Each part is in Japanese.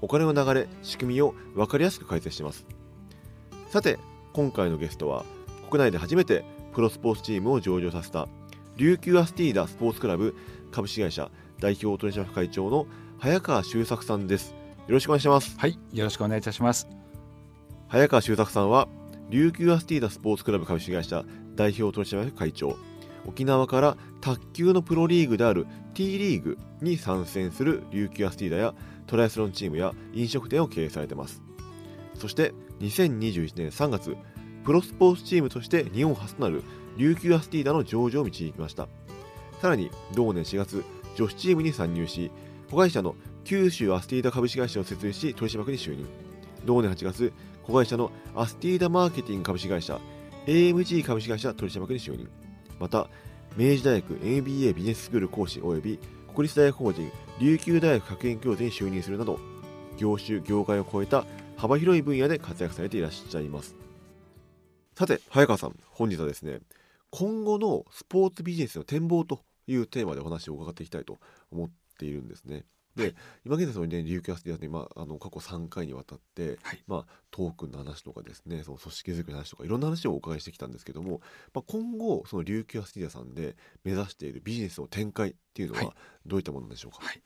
お金の流れ仕組みを分かりやすく解説します。さて今回のゲストは国内で初めてプロスポーツチームを上場させた琉球アスティーダスポーツクラブ株式会社代表取締役会長の早川修作さんです。よろしくお願いします。はいよろしくお願いいたします。早川修作さんは琉球アスティーダスポーツクラブ株式会社代表取締役会長。沖縄から卓球のプロリーグである T リーグに参戦する琉球アスティーダやトライアスロンチームや飲食店を経営されています。そして2021年3月プロスポーツチームとして日本初となる琉球アスティーダの上場を導きました。さらに同年4月女子チームに参入し子会社の九州アスティーダ株式会社を設立し取締役に就任。同年8月子会社のアスティーダマーケティング株式会社 AMG 株式会社取締役に就任。また明治大学 MBA ビジネススクール講師及び国立大学法人琉球大学学園教授に就任するなど業種業界を超えた幅広い分野で活躍されていらっしゃいます。さて早川さん本日はですね今後のスポーツビジネスの展望というテーマでお話を伺っていきたいと思っているんですね。で今現在そのね琉球アスティアで、まあ、あの過去3回にわたって、はい、まあ、トークンの話とかですねその組織づくりの話とかいろんな話をお伺いしてきたんですけども、まあ、今後その琉球アスティアさんで目指しているビジネスの展開っていうのはどういったものでしょうか、はい。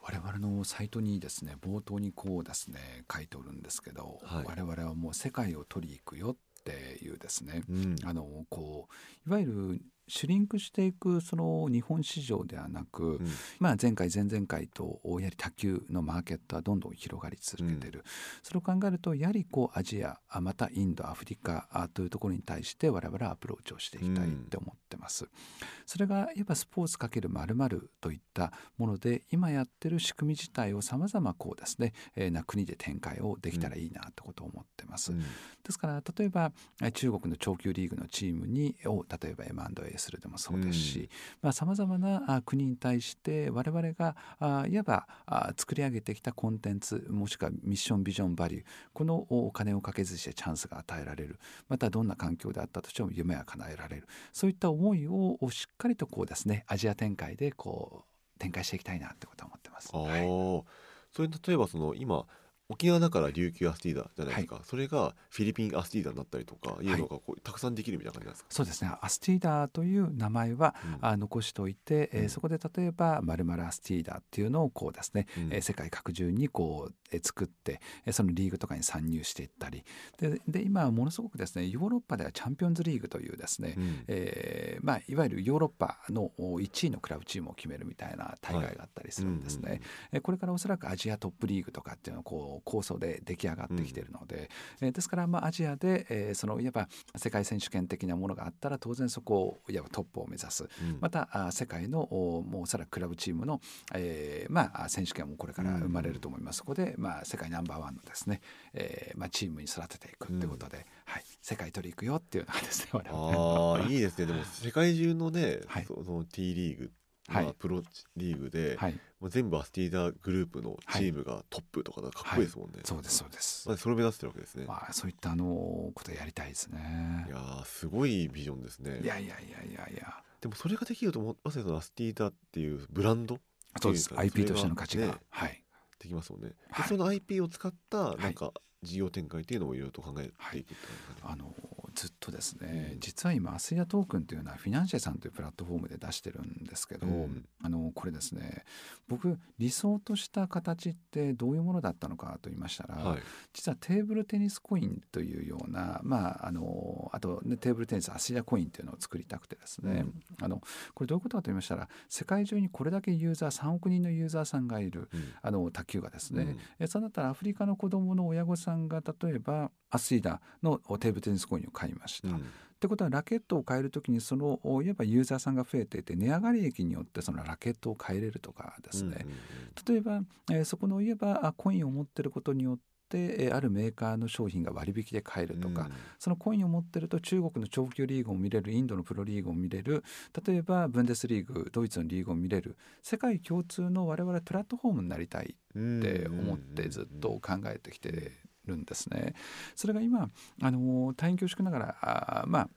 我々のサイトにですね冒頭にこうですね書いておるんですけど、はい、我々はもう世界を取り行くよっていうですね、うん、あのこういわゆるシュリンクしていくその日本市場ではなく、うん、まあ、前回前々回とやはり卓球のマーケットはどんどん広がり続けている、うん、それを考えるとやはりこうアジアまたインドアフリカというところに対して我々はアプローチをしていきたいって思ってます。うん、それがやっぱスポーツかけるまるといったもので今やってる仕組み自体をさまざまこうですね、えー、な国で展開をできたらいいなってことを思ってます。ですから例えば中国の長級リーグのチームにを例えば M&A するでもそうですしさまざ、まな国に対して我々があいわばあ作り上げてきたコンテンツもしくはミッションビジョンバリューこのお金をかけずしてチャンスが与えられる。またどんな環境であったとしても夢は叶えられる。そういった思いをしっかりとこうですねアジア展開でこう展開していきたいなってことは思ってます。はい、それ例えばその今沖縄だから琉球アスティーダじゃないですか、はい、それがフィリピンアスティーダになったりとかい。うのがこう、はい、たくさんできるみたいな感じなんですか。そうですね。アスティーダという名前は、うん、あ残しておいて、えー、そこで例えばまるアスティーダっていうのをこうですね、うん、えー、世界各中にこう、えー、作って、えー、そのリーグとかに参入していったり。でで今ものすごくですねヨーロッパではチャンピオンズリーグというですね、うん、えー、まあ、いわゆるヨーロッパの1位のクラブチームを決めるみたいな大会があったりするんですね、はいうんうん、これからおそらくアジアトップリーグとかっていうのをこう構想でで出来上がってきているので、うん、えー、ですからまあアジアで、えー、そのいわば世界選手権的なものがあったら当然そこをいわばトップを目指す、うん、またあ世界のもうおそらくクラブチームの、えー、まあ選手権もこれから生まれると思います、そこでまあ世界ナンバーワンのですね、えー、まあチームに育てていくということで、はい、世界取り行くよっていうのがですねああいいですね。でも世界中のね、はい、その T リーグまあ、プロリーグで、はい、もう全部アスティーダグループのチームがトップとかかっこいいですもんね、はい、そうですそうです、まあ、それを目指してるわけですね、まあ、そういったあのことやりたいですね。いやすごいビジョンですね。いやいやいやいやいや。でもそれができるとまさにそのアスティーダっていうブランド。そうです。IP としての価値が、ね、はい。できますもんね、はい、その IP を使ったなんか事業展開っていうのをいろいろと考えていく、はい、あのずっとですね実は今アスイアトークンというのはフィナンシェさんというプラットフォームで出してるんですけど、うん、あのこれですね僕理想とした形ってどういうものだったのかと言いましたら、はい、実はテーブルテニスコインというようなまああのあと、ね、テーブルテニスアスイアコインというのを作りたくてですね、うん、あのこれどういうことかと言いましたら世界中にこれだけユーザー3億人のユーザーさんがいる、うん、あの卓球がですね、うん、そうなったらアフリカの子どもの親御さんが例えばアスイダのテーブルテニスコインを買いました。うん。ってことはラケットを変えるときにそのいわばユーザーさんが増えていて値上がり益によってそのラケットを変えれるとかですね、例えば、えー、そこのいわばコインを持ってることによってってあるメーカーの商品が割引で買えるとか、うん、そのコインを持ってると中国の長距離リーグを見れるインドのプロリーグを見れる例えばブンデスリーグドイツのリーグを見れる世界共通の我々プラットフォームになりたいって思ってずっと考えてきてるんですね。それが今あの大変恐縮ながらあまあ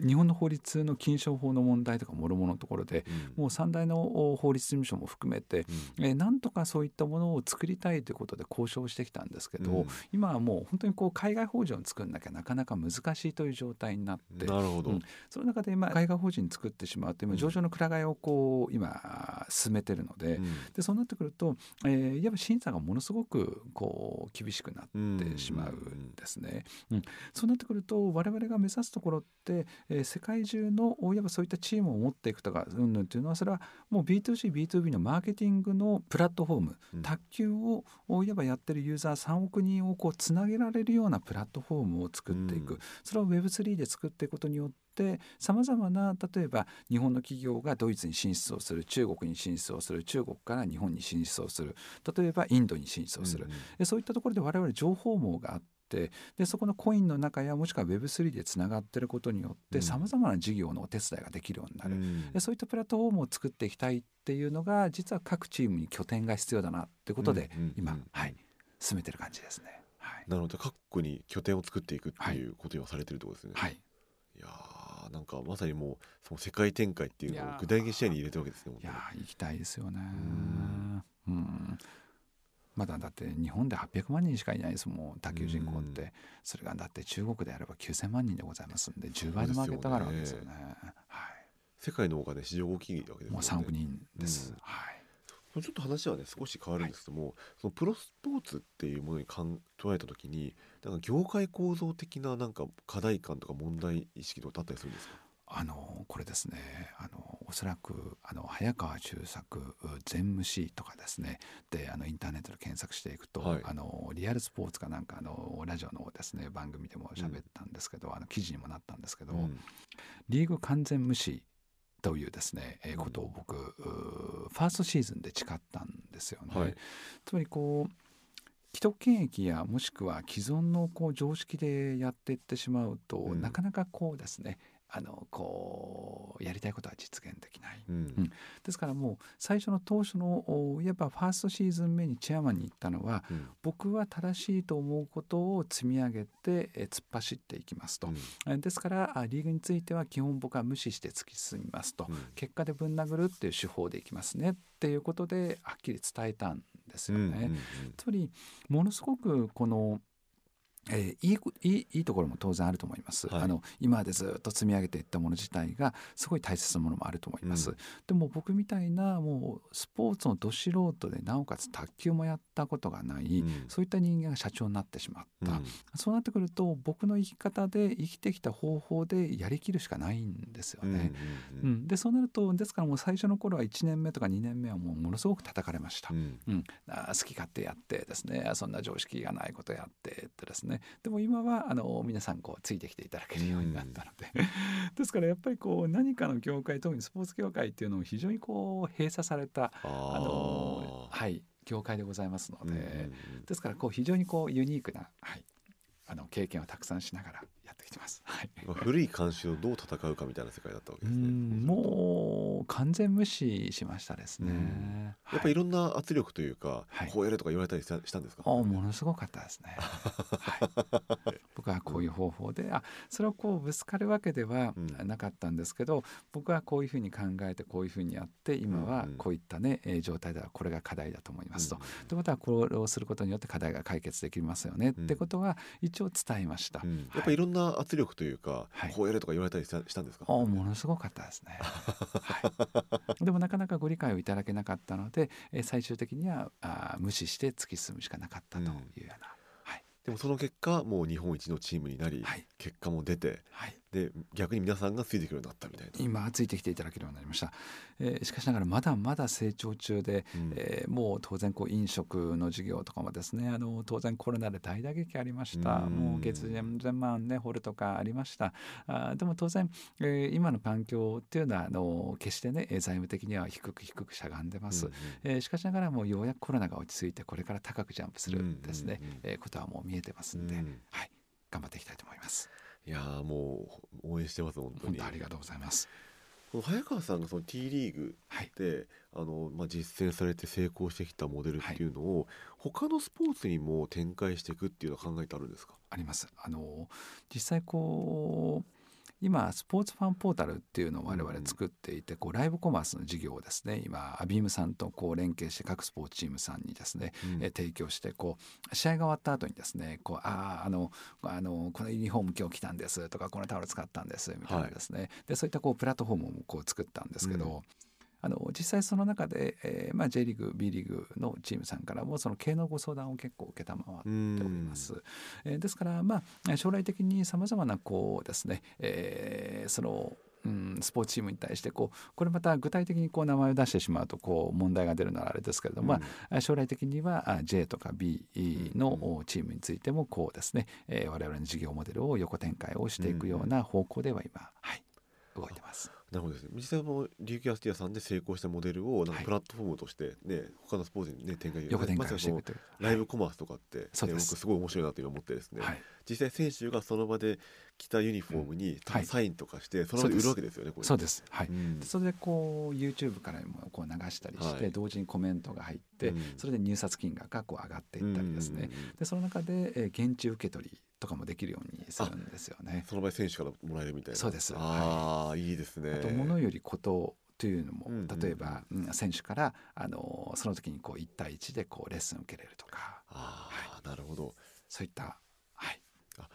日本の法律の禁止法の問題とかもろもろのところで、うん、もう三大の法律事務所も含めて、うん、えなんとかそういったものを作りたいということで交渉してきたんですけど、うん、今はもう本当にこう海外法人を作らなきゃなかなか難しいという状態になってなるほど、うん、その中で今海外法人作ってしまうと今上場のくら替えをこう今進めてるので,、でそうなってくると、えー、いわば審査がものすごくこう厳しくなってしまうんですね。うん。そうなってくると我々が目指すところって、えー、世界中のいわばそういったチームを持っていくとかうんぬんというのはそれはもう B2CB2B のマーケティングのプラットフォーム、うん、卓球をいわばやってるユーザー3億人をこうつなげられるようなプラットフォームを作っていく、うん、それを Web3 で作っていくことによってさまざまな例えば日本の企業がドイツに進出をする中国に進出をする中国から日本に進出をする例えばインドに進出をする、うんうん、そういったところで我々情報網があってってでそこのコインの中やもしくは Web3 でつながってることによってさまざまな事業のお手伝いができるようになる、うん、でそういったプラットフォームを作っていきたいっていうのが実は各チームに拠点が必要だなってことで、今、はい、進めてる感じですね。はい、なるほど各国に拠点を作っていくっていうことをされてるってことですね。はい、いやなんかまさにもうその世界展開っていうのを具体的視野に入れてるわけですね。いや行きたいですよね。うん、うんまだだって日本で800万人しかいないですもん卓球人口って、うん、それがだって中国であれば9000万人でございますんで10倍のマーケットがあるわけですよね。はい、世界のお金市場大きいわけですね。もう3億人です、うん、はい。ちょっと話はね少し変わるんですけども、はい、そのプロスポーツっていうものに捉えた時になんか業界構造的ななんか課題感とか問題意識とかあったりするんですか？あのこれですねあのおそらくあの早川中作全無視とかですねであのインターネットで検索していくと、はい、あのリアルスポーツかなんかあのラジオのですね番組でも喋ったんですけど、うん、あの記事にもなったんですけど、うん、リーグ完全無視というですね、えー、ことを僕、ファーストシーズンで誓ったんですよね。はい、つまりこう既得権益やもしくは既存のこう常識でやっていってしまうと、うん、なかなかこうですねあのこうやりたいことは実現できない、うん、うん、ですからもう最初の当初のいわばファーストシーズン目にチェアマンに言ったのは、うん、僕は正しいと思うことを積み上げてえ突っ走っていきますと、うん、ですからリーグについては基本僕は無視して突き進みますと、結果でぶん殴るっていう手法でいきますねっていうことではっきり伝えたんですよね。つまりものすごくこのえー、いいいいいいところも当然あると思います、はい、あの今までずっと積み上げていったもの自体がすごい大切なものもあると思います、うん、でも僕みたいなもうスポーツのど素人でなおかつ卓球もやったことがない、うん、そういった人間が社長になってしまった、うん、そうなってくると僕の生き方で生きてきた方法でやりきるしかないんですよね、うん、うん、でそうなるとですからもう最初の頃は1年目とか2年目はもうものすごく叩かれました、うん。あ好き勝手やってですね。そんな常識がないことやってってですねね。でも今はあの皆さんこうついてきていただけるようになったので、ですからやっぱりこう何かの業界特にスポーツ業界っていうのを非常にこう閉鎖されたあのはい業界でございますので、ですからこう非常にこうユニークな、はい、あの経験をたくさんしながらやってきてます。はい、古い慣習をどう戦うかみたいな世界だったわけですね。もう完全無視しましたですね。やっぱりいろんな圧力というか、はい、こうやれとか言われたりしたんですか？あものすごかったですね。はい、僕 はこういう方法で、あそれをこうぶつかるわけではなかったんですけど、うん、僕はこういうふうに考えてこういうふうにやって今はこういったね、うん、状態ではこれが課題だと思いますと。うん、ということはこれをすることによって課題が解決できますよね、ってことは一応伝えました。やっぱりいろんな圧力というか、はい、こうやれとか言われたりしたんですか？あものすごかったですね。はい、でもなかなかご理解をいただけなかったので、え最終的にはあ無視して突き進むしかなかったというような。でもその結果もう日本一のチームになり、はい、結果も出て、はい、で逆に皆さんがついてくるようになったみたいな。今ついてきていただけるようになりました、えー、しかしながらまだまだ成長中で、うん、えー、もう当然こう飲食の事業とかもですねあの当然コロナで大打撃ありました、うん、もう月全万ね掘るとかありました。あでも当然、えー、今の環境っていうのはあの決してね財務的には低く低くしゃがんでます、うんうん、えー、しかしながらもうようやくコロナが落ち着いてこれから高くジャンプするですね、うんうんうん、えー、ことはもう見えてますんで、はい。頑張っていきたいと思います。いやもう応援してます本当に。ありがとうございます。この早川さんがその T リーグで、はい、あのまあ、実践されて成功してきたモデルってい。うのを、はい、他のスポーツにも展開していくっていうのは考えてあるんですか？あります。あの実際こう今スポーツファンポータルっていうのを我々作っていて、こうライブコマースの事業をですね今アビームさんとこう連携して各スポーツチームさんにですね、うん、え提供してこう試合が終わった後にですねこうあああのあのこのユニフォーム今日来たんですとかこのタオル使ったんですみたいなですね、はい、でそういったこうプラットフォームをこう作ったんですけど、うんあの実際その中で、えーまあ、J リーグ B リーグのチームさんからもその経営のご相談を結構承っております。えー、ですから、まあ、将来的にさまざまなこうですね、えー、そのうん、スポーツチームに対してこうこれまた具体的にこう名前を出してしまうとこう問題が出るのはあれですけれども、うん、まあ、将来的には J とか B のチームについてもこうですね、えー、我々の事業モデルを横展開をしていくような方向では今、はい、動いてます。なるほどですね。実際も琉球アスティアさんで成功したモデルをなんかプラットフォームとしてね、はい、他のスポーツにね展開横展開していくとい。うライブコマースとかって、ね、はい、僕すごい面白いなという思ってですね、はい、実際選手がその場で着たユニフォームにサインとかして、その場で売るわけですよねそうです。はい、うん、それでこう YouTube からもこう流したりして、同時にコメントが入って、うん、それで入札金額がこう上がっていったりですね、でその中で、えー、現地受け取りとかもできるようにするんですよね。その場合選手からもらえるみたいな。そうです。ああ、はい、いいですね。あと物よりことというのも、例えば、うん、選手からあのその時にこう一対一でこうレッスン受けれるとか。ああ、はい、なるほど。そういったはい。あ、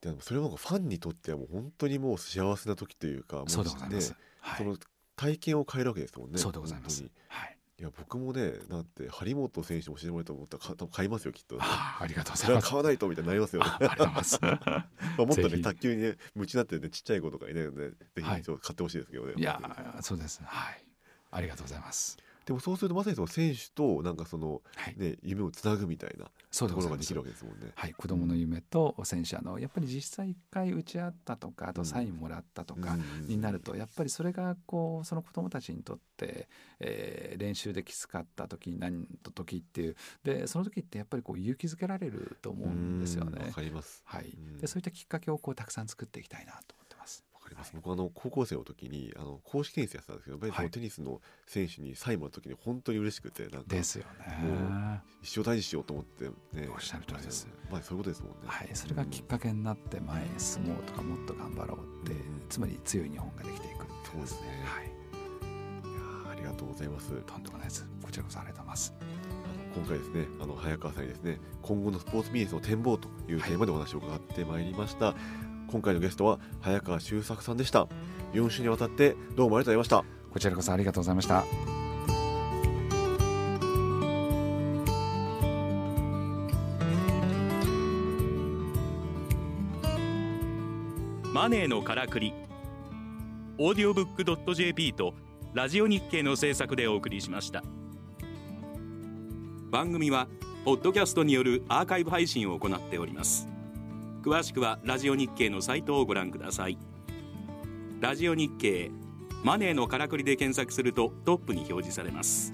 でもそれはファンにとってはもう本当にもう幸せな時というか、そうでございます。はい、その体験を変えるわけですもんね。そうでございます。はい。いや僕もねなんて張本選手教えてもらえたと思ったら多分買いますよきっと、ね、あありがとうございます。買わないとみたいになりますよね。ありがとうございます。もっとね卓球にね夢中になってねちっちゃい子とかいないので、ね、ぜひ買ってほしいですけどね、いやそうです。はい。ありがとうございますでもそうするとまさにその選手となんかその、ね、はい、夢をつなぐみたいなところができるわけですもんね。はい、子供の夢と選手あのやっぱり実際一回打ち合ったとかあとサインもらったとかになると、やっぱりそれがこうその子供たちにとって、えー、練習できつかった時何の時っていうでその時ってやっぱりこう勇気づけられると思うんですよね。わかります。はい。でそういったきっかけをこうたくさん作っていきたいなとかります、僕あの高校生の時にあの公式テニスやってたんですけどやっぱりテニスの選手にサインもらった時に本当に嬉しくてなんかですよね。一生大事しようと思ってね。おっしゃる通りです。まあそういうことですもんね。はい。それがきっかけになって前へ進もうとかもっと頑張ろうって、うん、つまり強い日本ができていくそうですね。はい。いやありがとうございます。とんでもないです。こちらこそありがとうございます。今回ですねあの早川さんにですね今後のスポーツビジネスの展望というテーマでお話を伺ってまいりました、はい今回のゲストは早川修作さんでした。4週にわたってどうもありがとうございました。こちらこそありがとうございました。マネーのからくり。オーディオブック .jp とラジオ日経の制作でお送りしました。番組はポッドキャストによるアーカイブ配信を行っております詳しくはラジオ日経のサイトをご覧ください。ラジオ日経マネーのからくりで検索するとトップに表示されます。